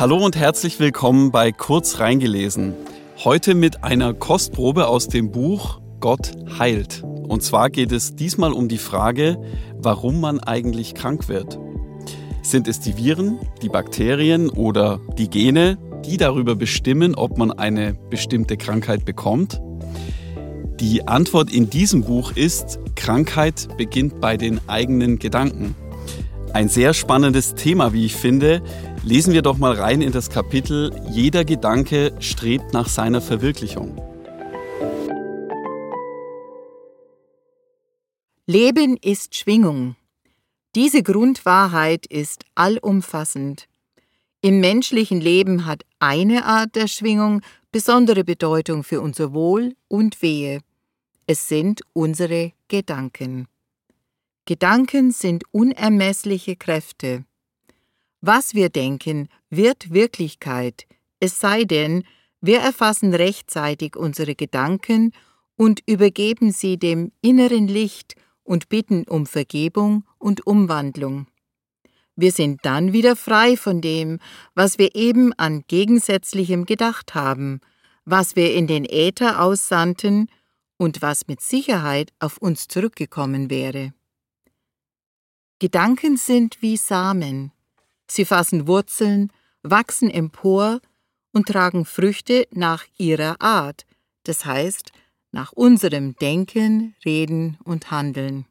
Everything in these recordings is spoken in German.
Hallo und herzlich willkommen bei Kurz reingelesen. Heute mit einer Kostprobe aus dem Buch Gott heilt. Und zwar geht es diesmal um die Frage, warum man eigentlich krank wird. Sind es die Viren, die Bakterien oder die Gene, die darüber bestimmen, ob man eine bestimmte Krankheit bekommt? Die Antwort in diesem Buch ist, Krankheit beginnt bei den eigenen Gedanken. Ein sehr spannendes Thema, wie ich finde. Lesen wir doch mal rein in das Kapitel Jeder Gedanke strebt nach seiner Verwirklichung. Leben ist Schwingung. Diese Grundwahrheit ist allumfassend. Im menschlichen Leben hat eine Art der Schwingung besondere Bedeutung für unser Wohl und Wehe. Es sind unsere Gedanken. Gedanken sind unermessliche Kräfte. Was wir denken, wird Wirklichkeit, es sei denn, wir erfassen rechtzeitig unsere Gedanken und übergeben sie dem inneren Licht und bitten um Vergebung und Umwandlung. Wir sind dann wieder frei von dem, was wir eben an Gegensätzlichem gedacht haben, was wir in den Äther aussandten und was mit Sicherheit auf uns zurückgekommen wäre. Gedanken sind wie Samen. Sie fassen Wurzeln, wachsen empor und tragen Früchte nach ihrer Art, das heißt nach unserem Denken, Reden und Handeln.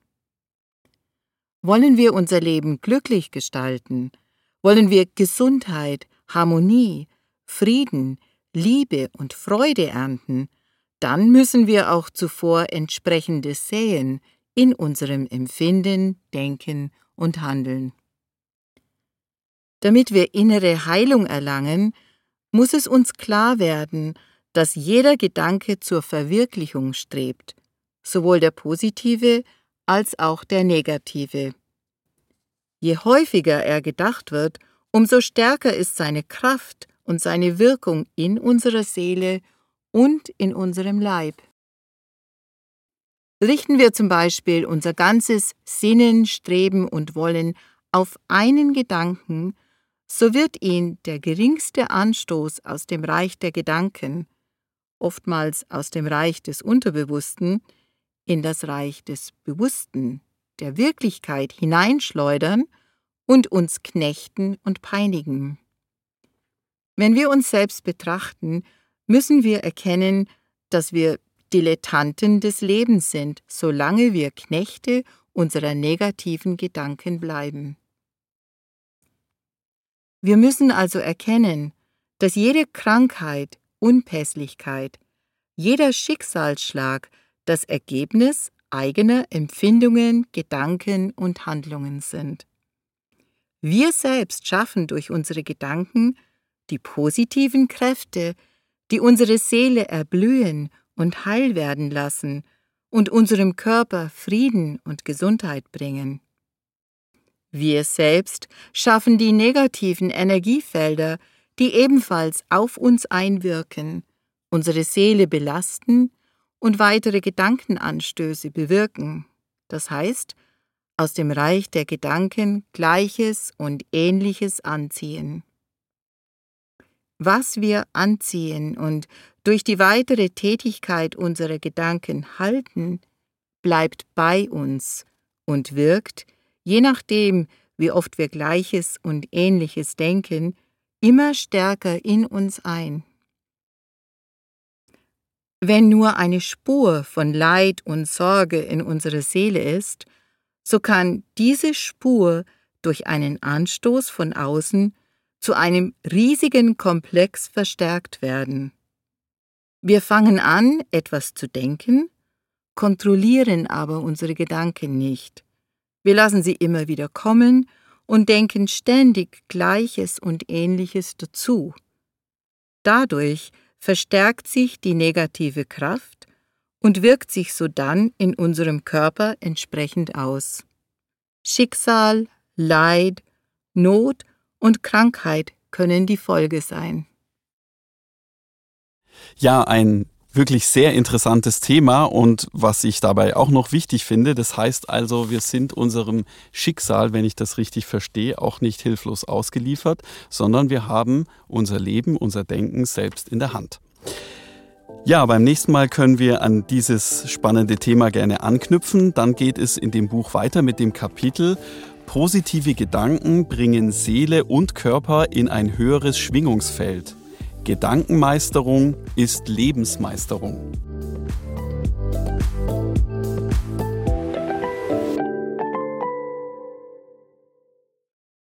Wollen wir unser Leben glücklich gestalten? Wollen wir Gesundheit, Harmonie, Frieden, Liebe und Freude ernten, dann müssen wir auch zuvor entsprechendes säen, in unserem Empfinden, Denken und Handeln. Damit wir innere Heilung erlangen, muss es uns klar werden, dass jeder Gedanke zur Verwirklichung strebt, sowohl der positive als auch der negative. Je häufiger er gedacht wird, umso stärker ist seine Kraft und seine Wirkung in unserer Seele und in unserem Leib. Richten wir zum Beispiel unser ganzes Sinnen, Streben und Wollen auf einen Gedanken, so wird ihn der geringste Anstoß aus dem Reich der Gedanken, oftmals aus dem Reich des Unterbewussten, in das Reich des Bewussten, der Wirklichkeit hineinschleudern und uns knechten und peinigen. Wenn wir uns selbst betrachten, müssen wir erkennen, dass wir Dilettanten des Lebens sind, solange wir Knechte unserer negativen Gedanken bleiben. Wir müssen also erkennen, dass jede Krankheit, Unpässlichkeit, jeder Schicksalsschlag das Ergebnis eigener Empfindungen, Gedanken und Handlungen sind. Wir selbst schaffen durch unsere Gedanken die positiven Kräfte, die unsere Seele erblühen und heil werden lassen und unserem Körper Frieden und Gesundheit bringen. Wir selbst schaffen die negativen Energiefelder, die ebenfalls auf uns einwirken, unsere Seele belasten und weitere Gedankenanstöße bewirken, das heißt, aus dem Reich der Gedanken Gleiches und Ähnliches anziehen. Was wir anziehen und durch die weitere Tätigkeit unserer Gedanken halten, bleibt bei uns und wirkt, je nachdem, wie oft wir Gleiches und Ähnliches denken, immer stärker in uns ein. Wenn nur eine Spur von Leid und Sorge in unserer Seele ist, so kann diese Spur durch einen Anstoß von außen zu einem riesigen Komplex verstärkt werden. Wir fangen an, etwas zu denken, kontrollieren aber unsere Gedanken nicht. Wir lassen sie immer wieder kommen und denken ständig Gleiches und Ähnliches dazu. Dadurch verstärkt sich die negative Kraft und wirkt sich sodann in unserem Körper entsprechend aus. Schicksal, Leid, Not und Krankheit können die Folge sein. Ja, ein wirklich sehr interessantes Thema und was ich dabei auch noch wichtig finde, das heißt also, wir sind unserem Schicksal, wenn ich das richtig verstehe, auch nicht hilflos ausgeliefert, sondern wir haben unser Leben, unser Denken selbst in der Hand. Ja, beim nächsten Mal können wir an dieses spannende Thema gerne anknüpfen. Dann geht es in dem Buch weiter mit dem Kapitel Positive Gedanken bringen Seele und Körper in ein höheres Schwingungsfeld. Gedankenmeisterung ist Lebensmeisterung.